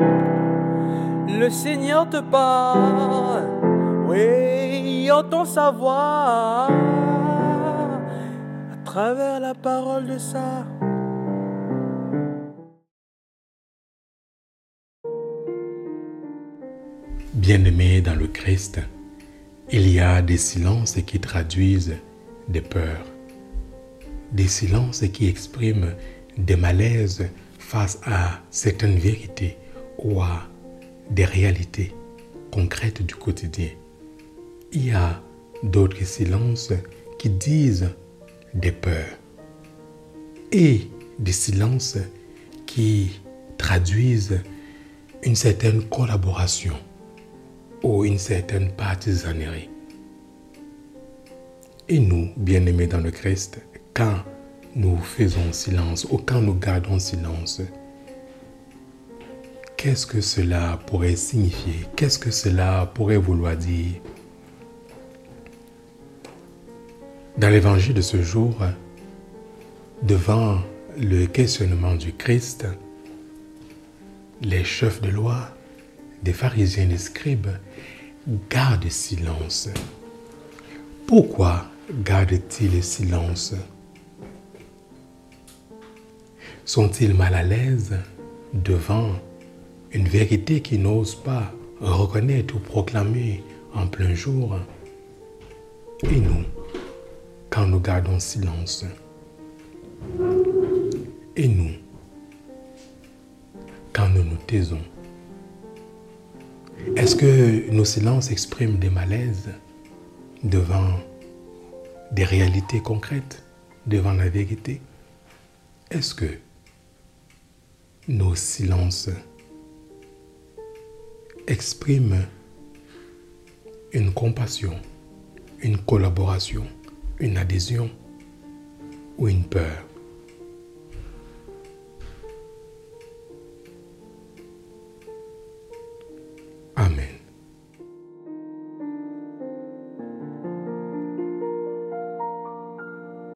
Le Seigneur te parle, oui, entend sa voix à travers la parole de ça. Bien-aimés dans le Christ, il y a des silences qui traduisent des peurs, des silences qui expriment des malaises face à certaines vérités ou des réalités concrètes du quotidien. Il y a d'autres silences qui disent des peurs et des silences qui traduisent une certaine collaboration ou une certaine partisanerie. Et nous, bien-aimés dans le Christ, quand nous faisons silence ou quand nous gardons silence, qu'est-ce que cela pourrait signifier? Qu'est-ce que cela pourrait vouloir dire? Dans l'évangile de ce jour, devant le questionnement du Christ, les chefs de loi, des pharisiens et des scribes gardent silence. Pourquoi gardent-ils silence? Sont-ils mal à l'aise devant une vérité qu'ils n'osent pas reconnaître ou proclamer en plein jour. Et nous, quand nous gardons silence Et nous, quand nous nous taisons est-ce que nos silences expriment des malaises devant des réalités concrètes, devant la vérité? Est-ce que nos silences expriment une compassion, une collaboration, une adhésion ou une peur